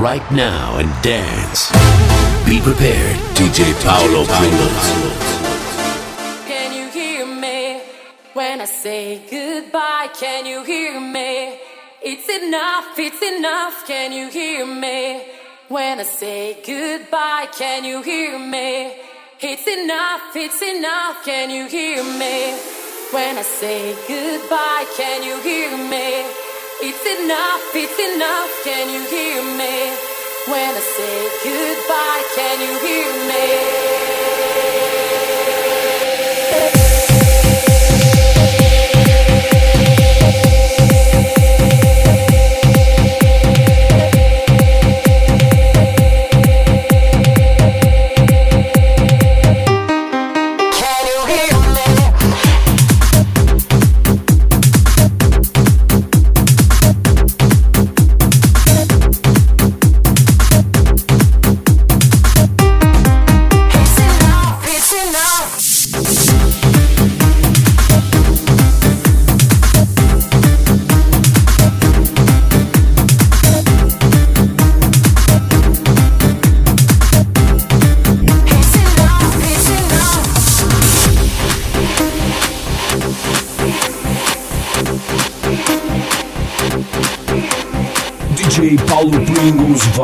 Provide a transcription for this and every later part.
right now and dance. Be prepared, DJ Paulo Pringles. Can you hear me when I say goodbye? Can you hear me? It's enough, it's enough. Can you hear me when I say goodbye? Can you hear me? It's enough, it's enough. Can you hear me when I say goodbye? Can you hear me? It's enough, it's enough. Can you hear me when I say goodbye? Can you hear me?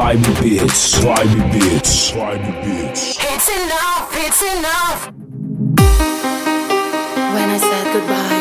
Vibe Beats, Vibe Beats, Vibe Beats. It's enough, it's enough. When I said goodbye,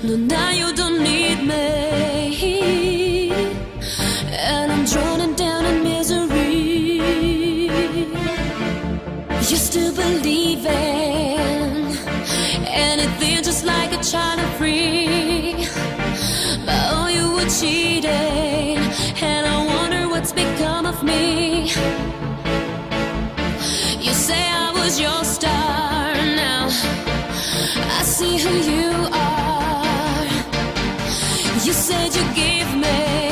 No, now you don't need me. And I'm drowning down in misery. You're still believing anything just like a child of free. But oh, you were cheating. And I wonder what's become of me. You say I was your star now. I see who you said you give me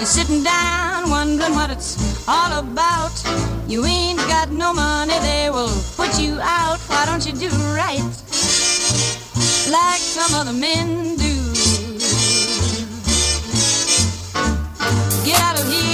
You're sitting down wondering what it's all about. You ain't got no money, they will put you out. Why don't you do right like some other men do? Get out of here.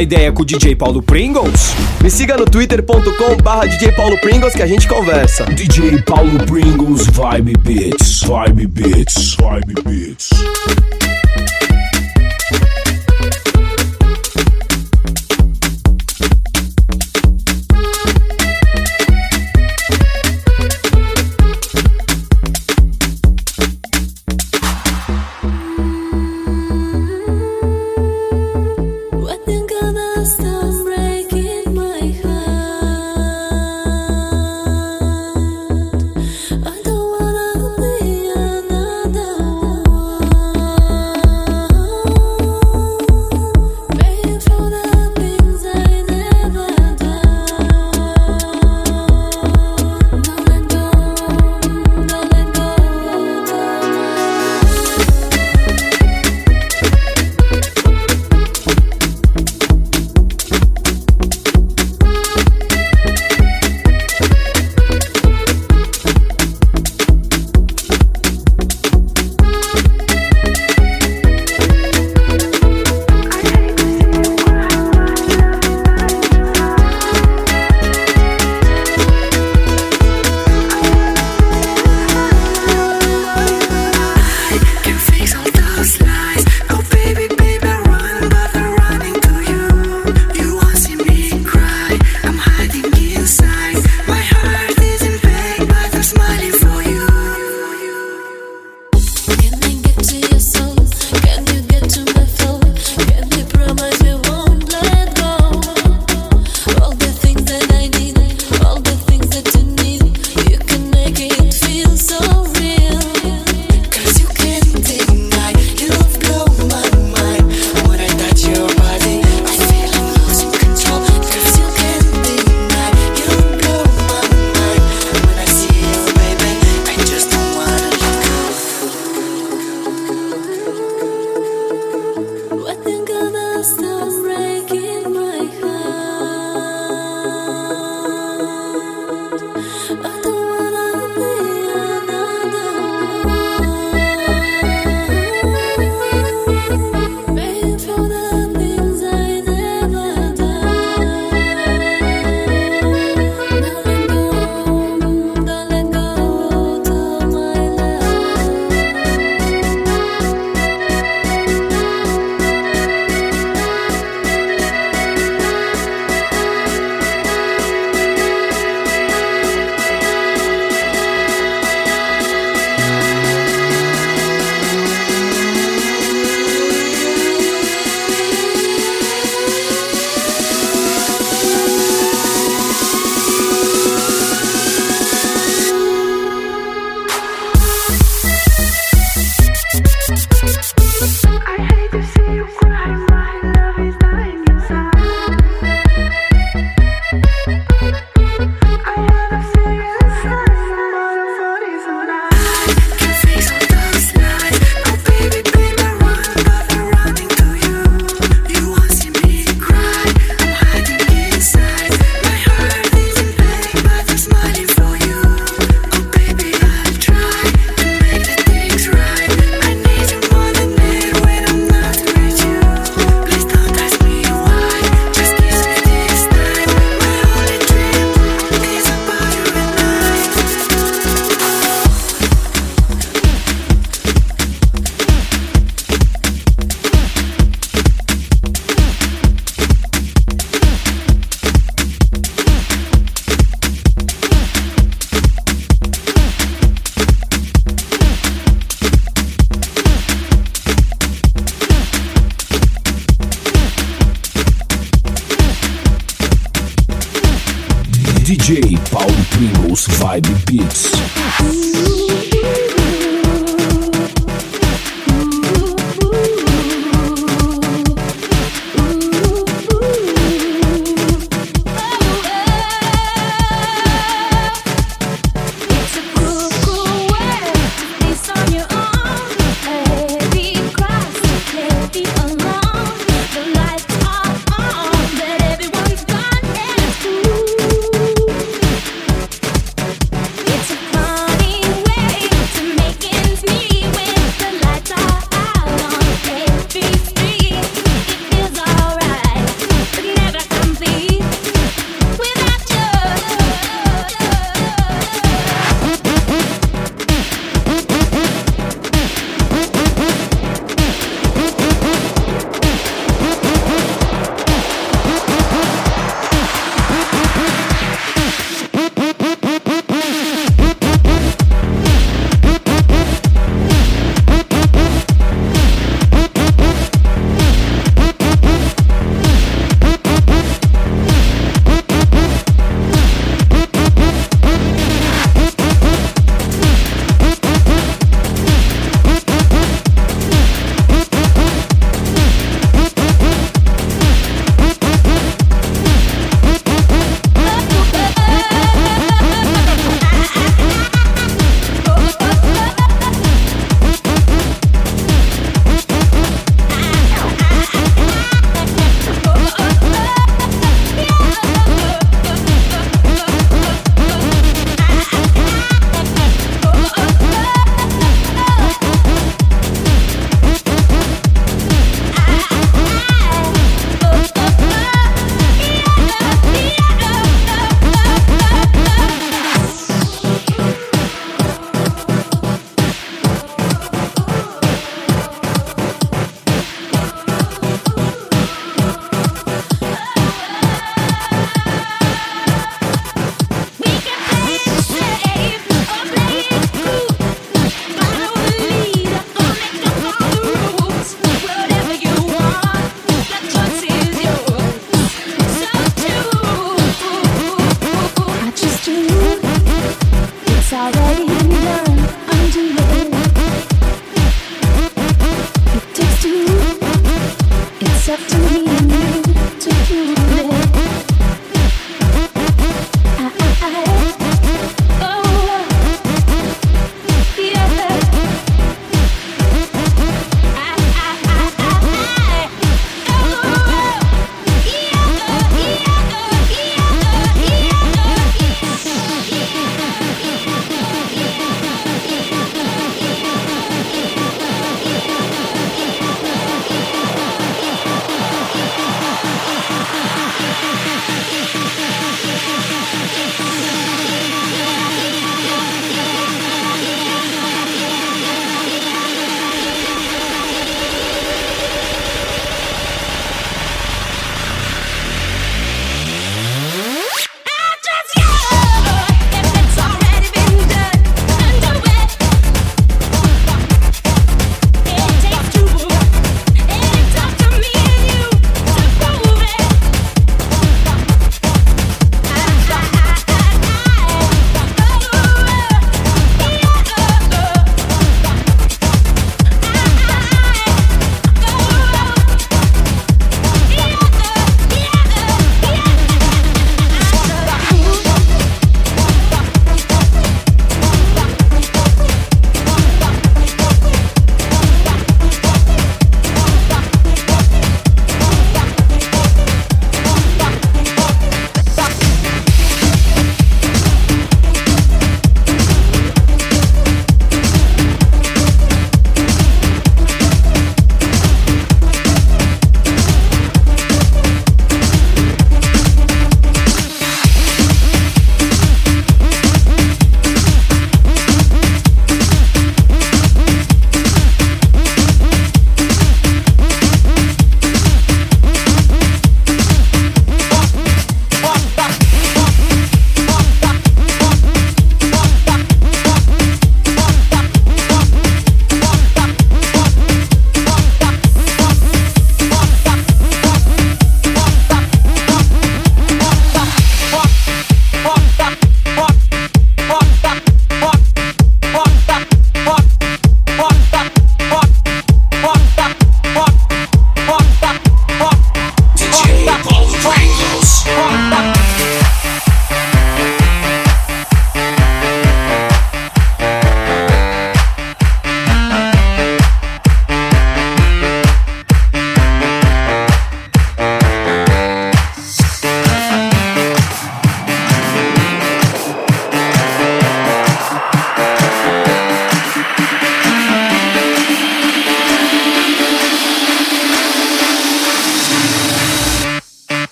Uma ideia com o DJ Paulo Pringles? Me siga no twitter.com barra DJ Paulo Pringles que a gente conversa. DJ Paulo Pringles Vibe Beats. Vibe Beats. Vibe Beats.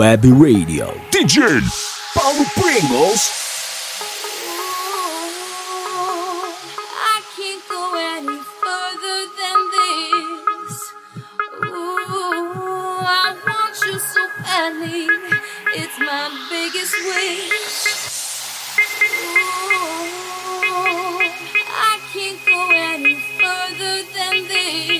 Web Radio. DJ Paulo Pringles. I can't go any further than this. Ooh, I want you so badly. It's my biggest wish. Ooh, I can't go any further than this.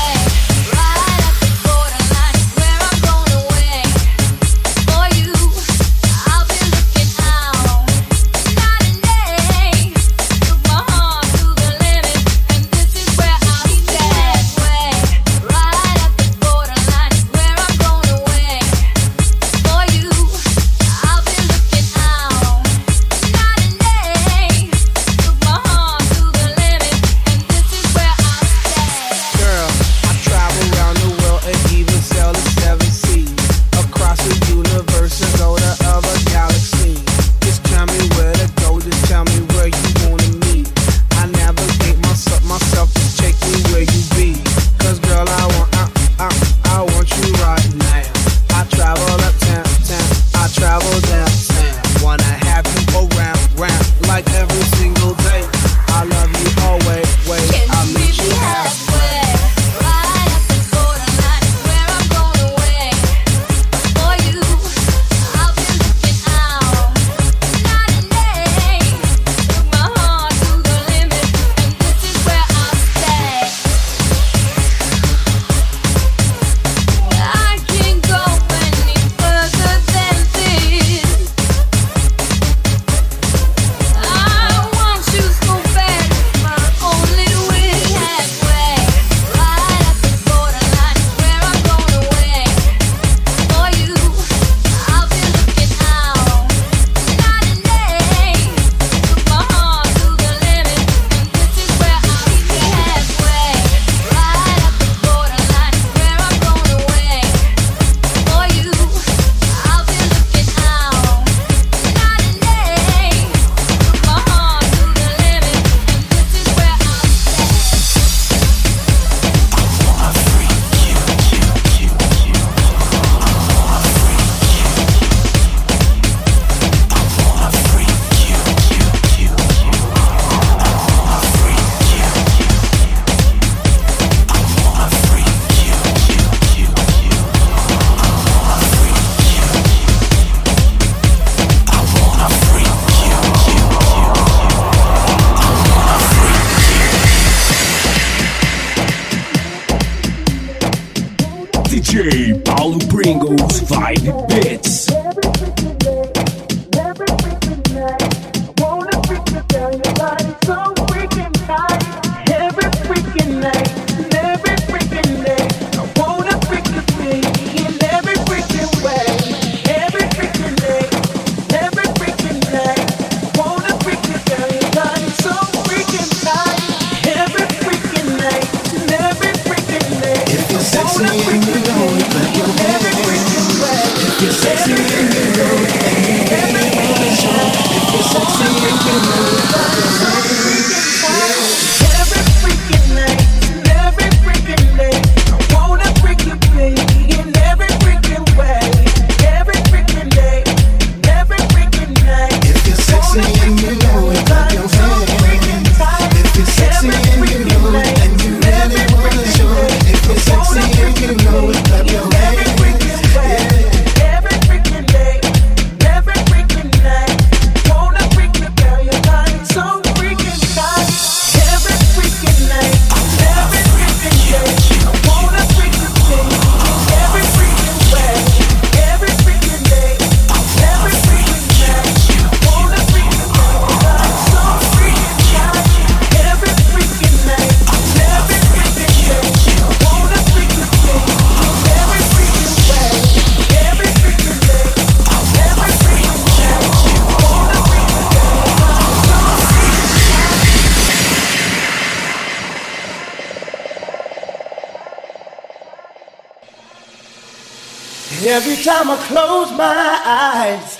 Time I close my eyes,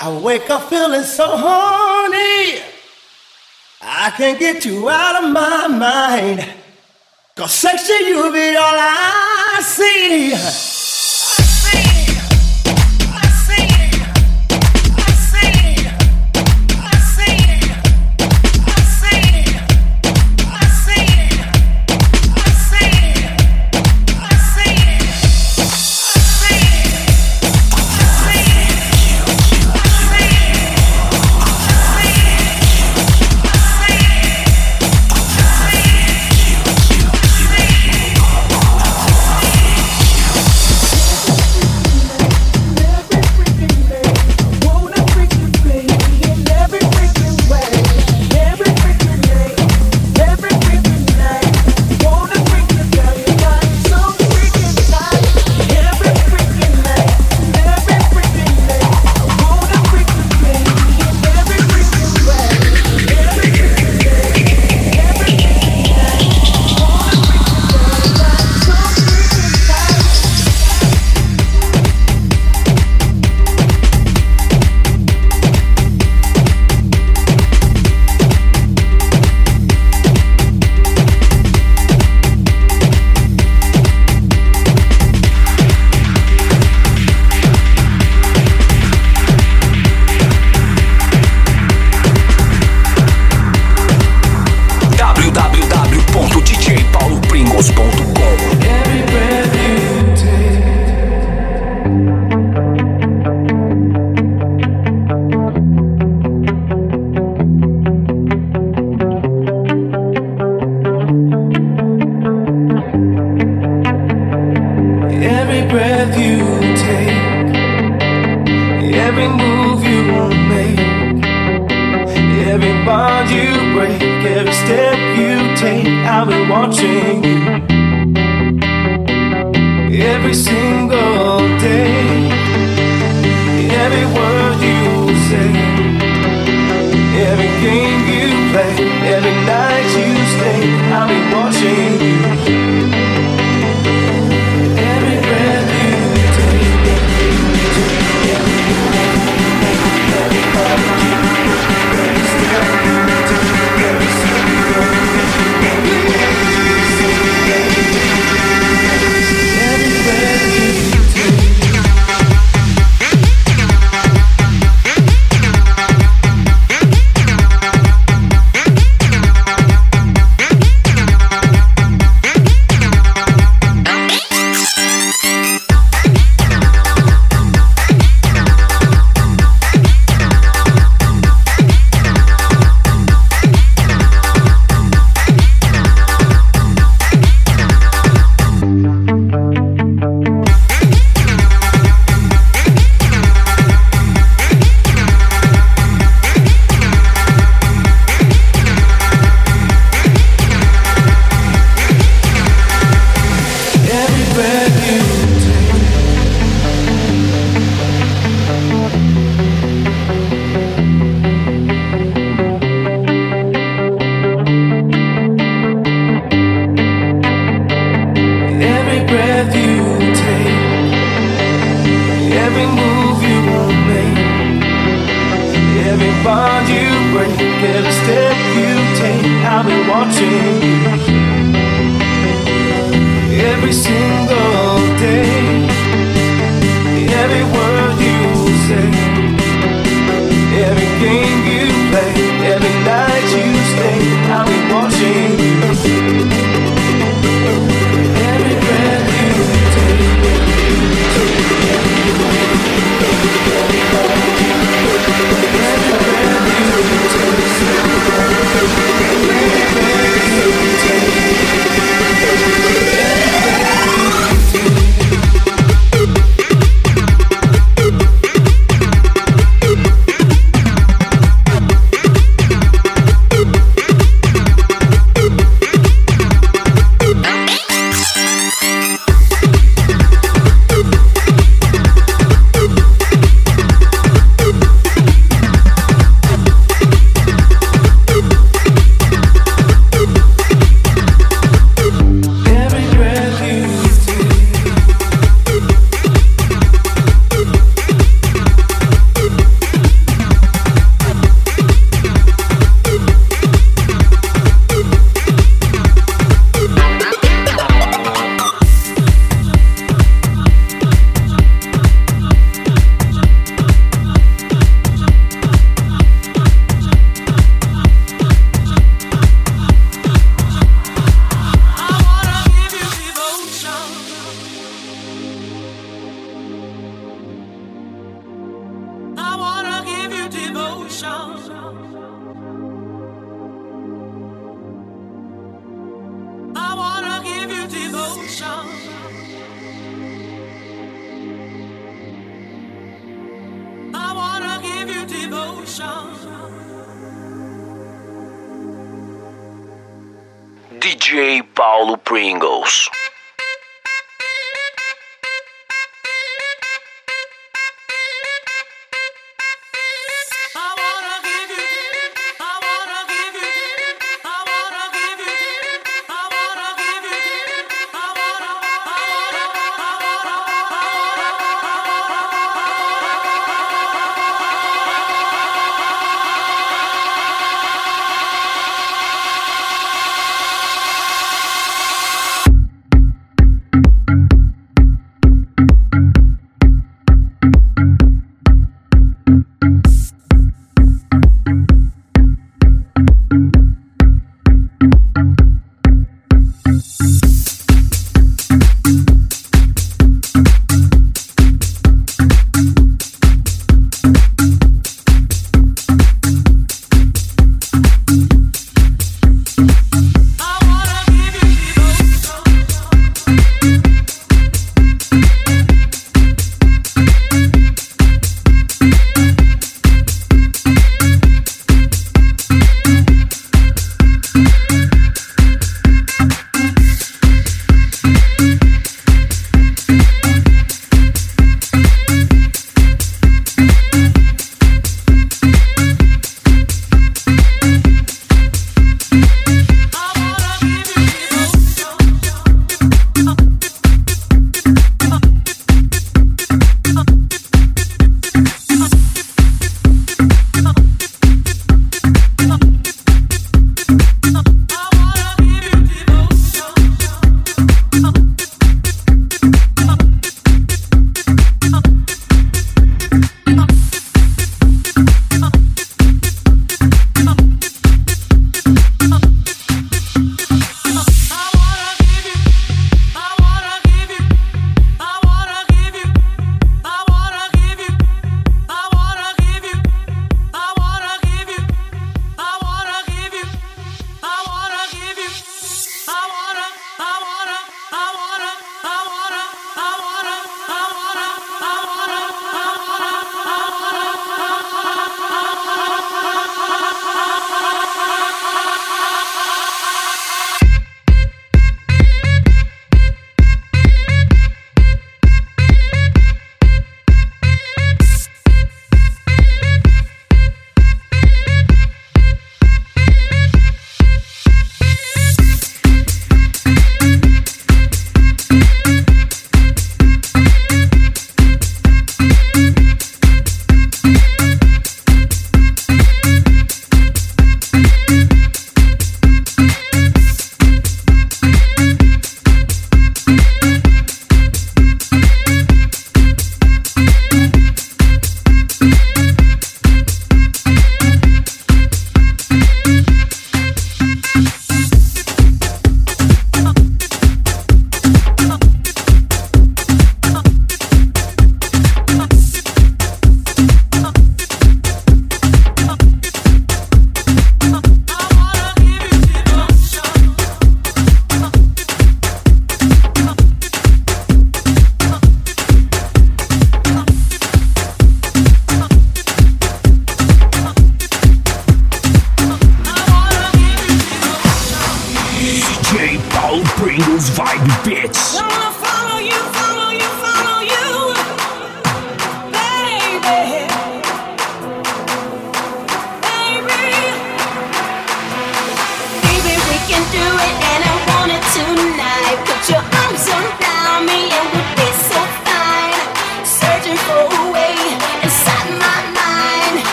I wake up feeling so horny. I can't get you out of my mind. Cause sexy, you be all I see.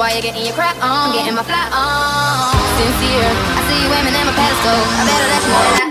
why you're getting your crap on. I'm getting my fly on. Sincere, I see you aiming at my pedestal. I better let you know that.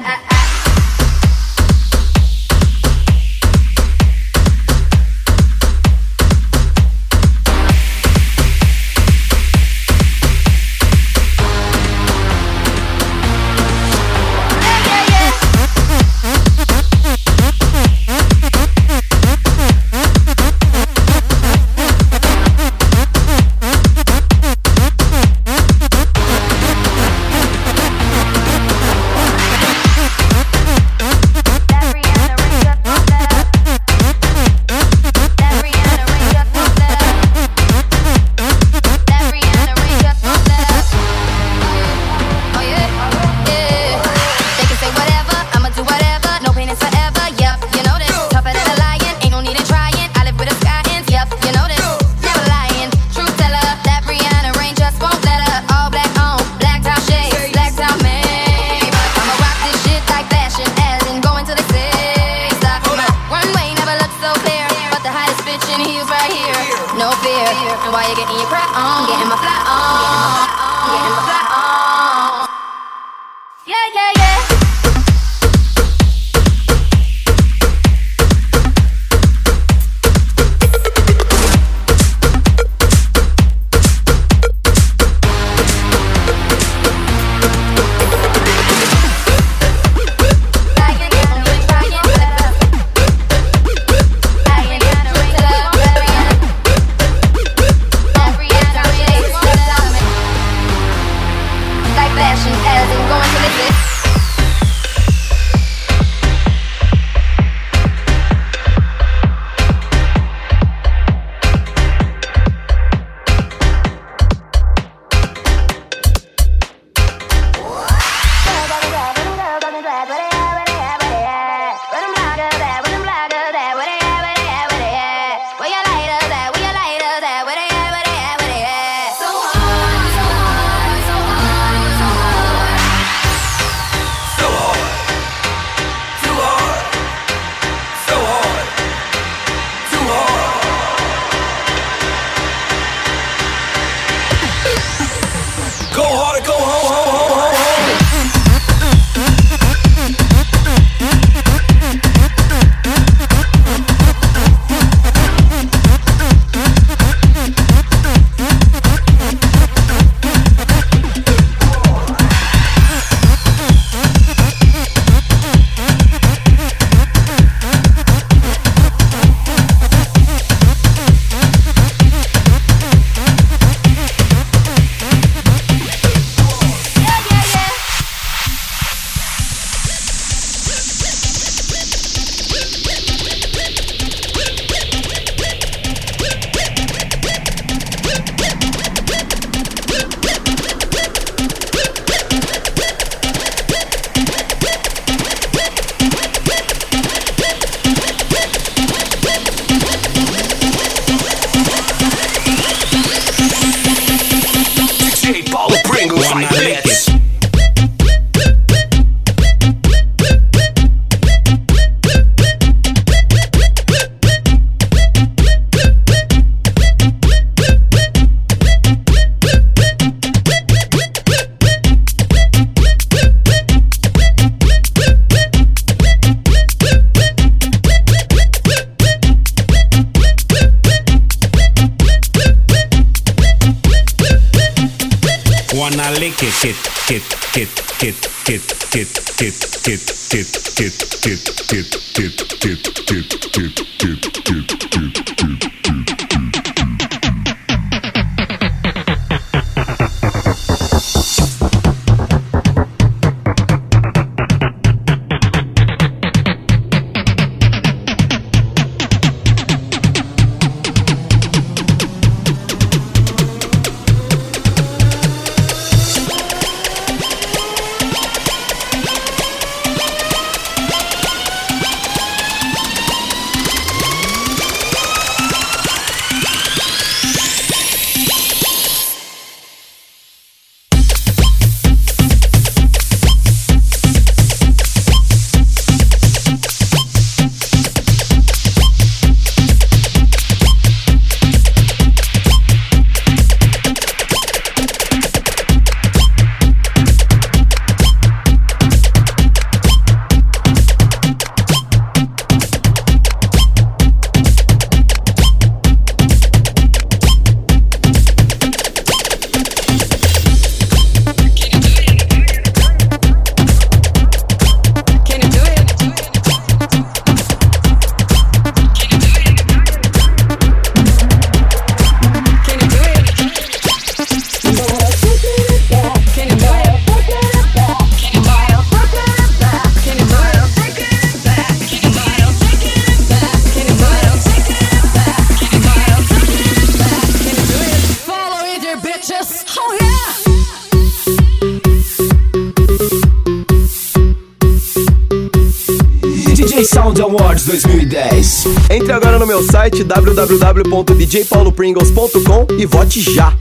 Site www.djpaulopringles.com e vote já.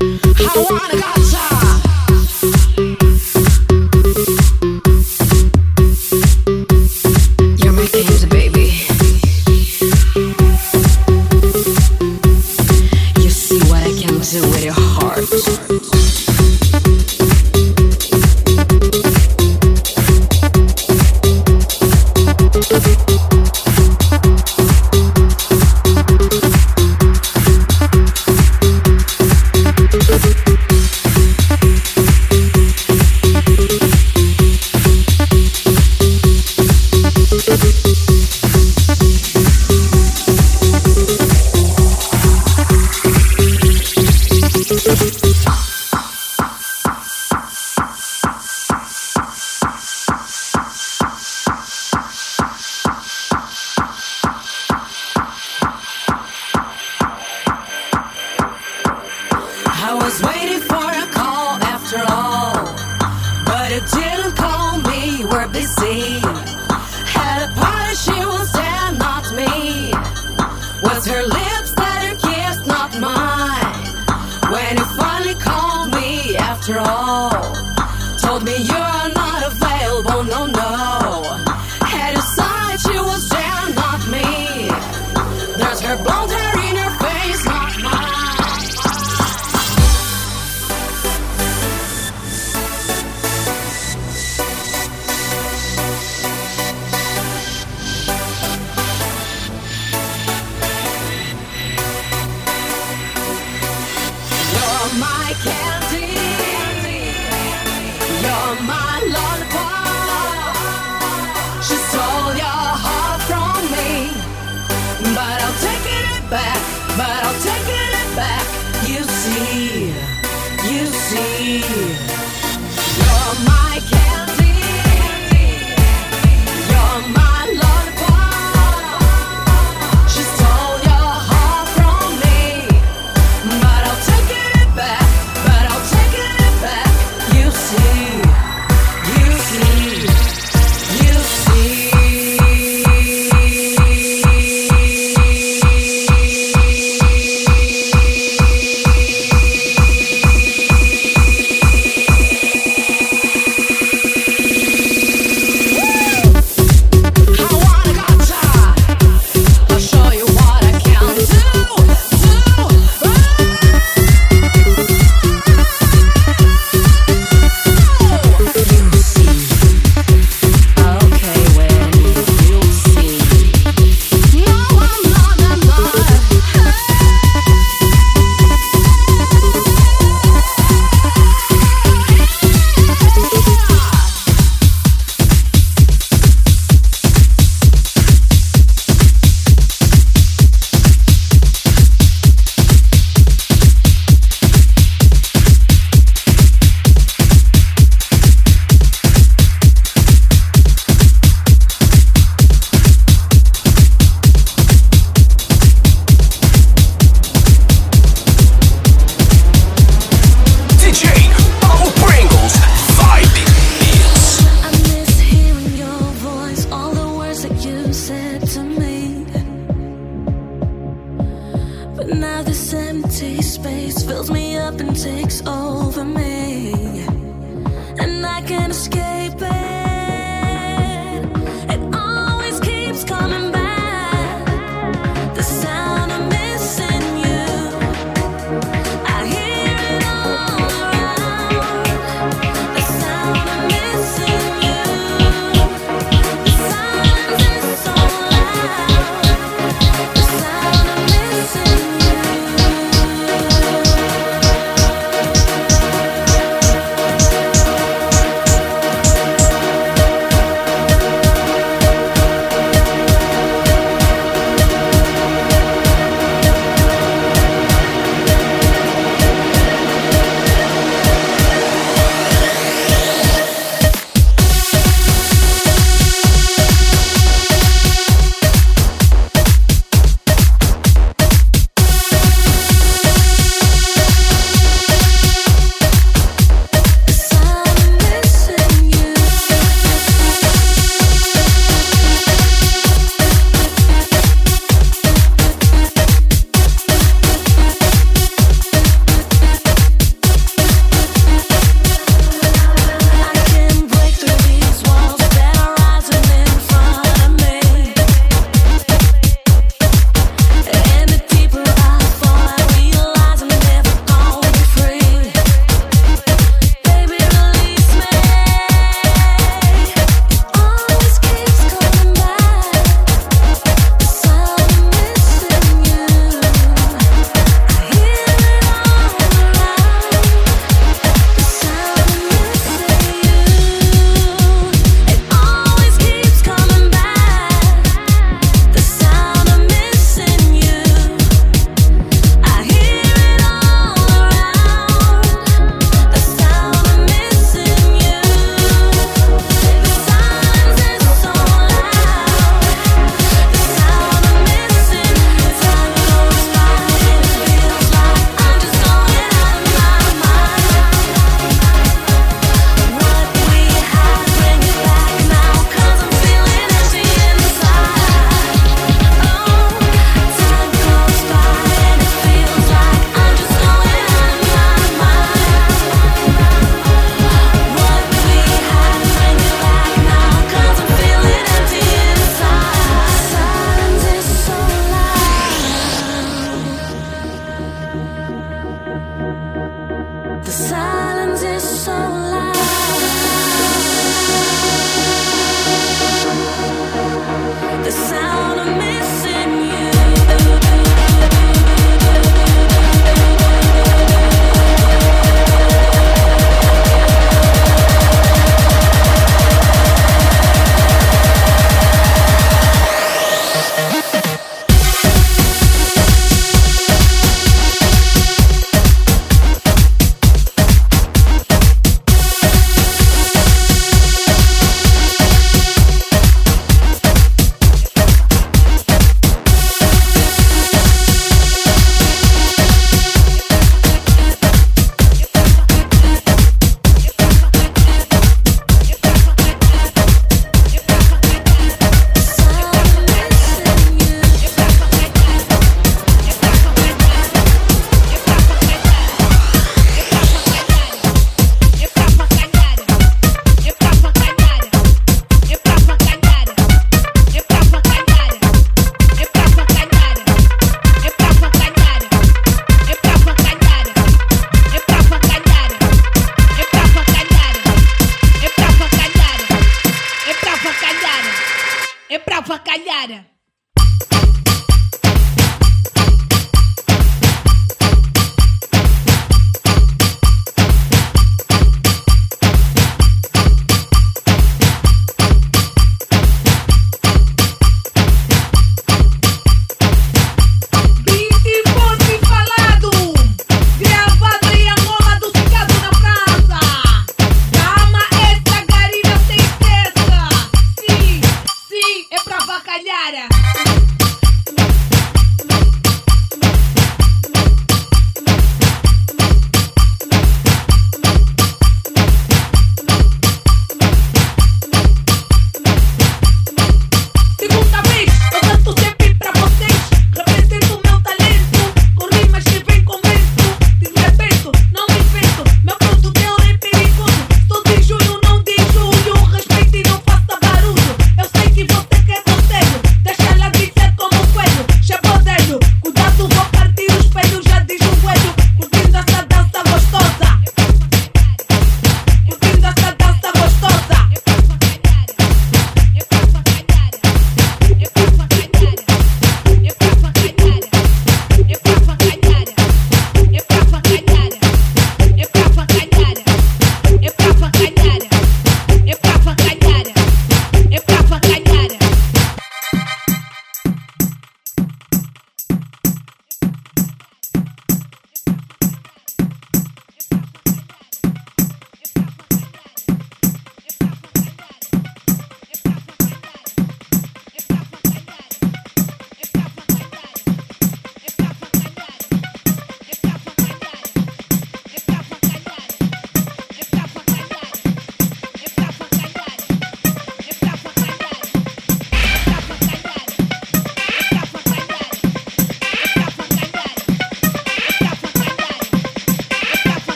didn't call me, we're busy. Had a party, she was there, not me. Was her lips that her kiss, not mine. When you finally called me, after all.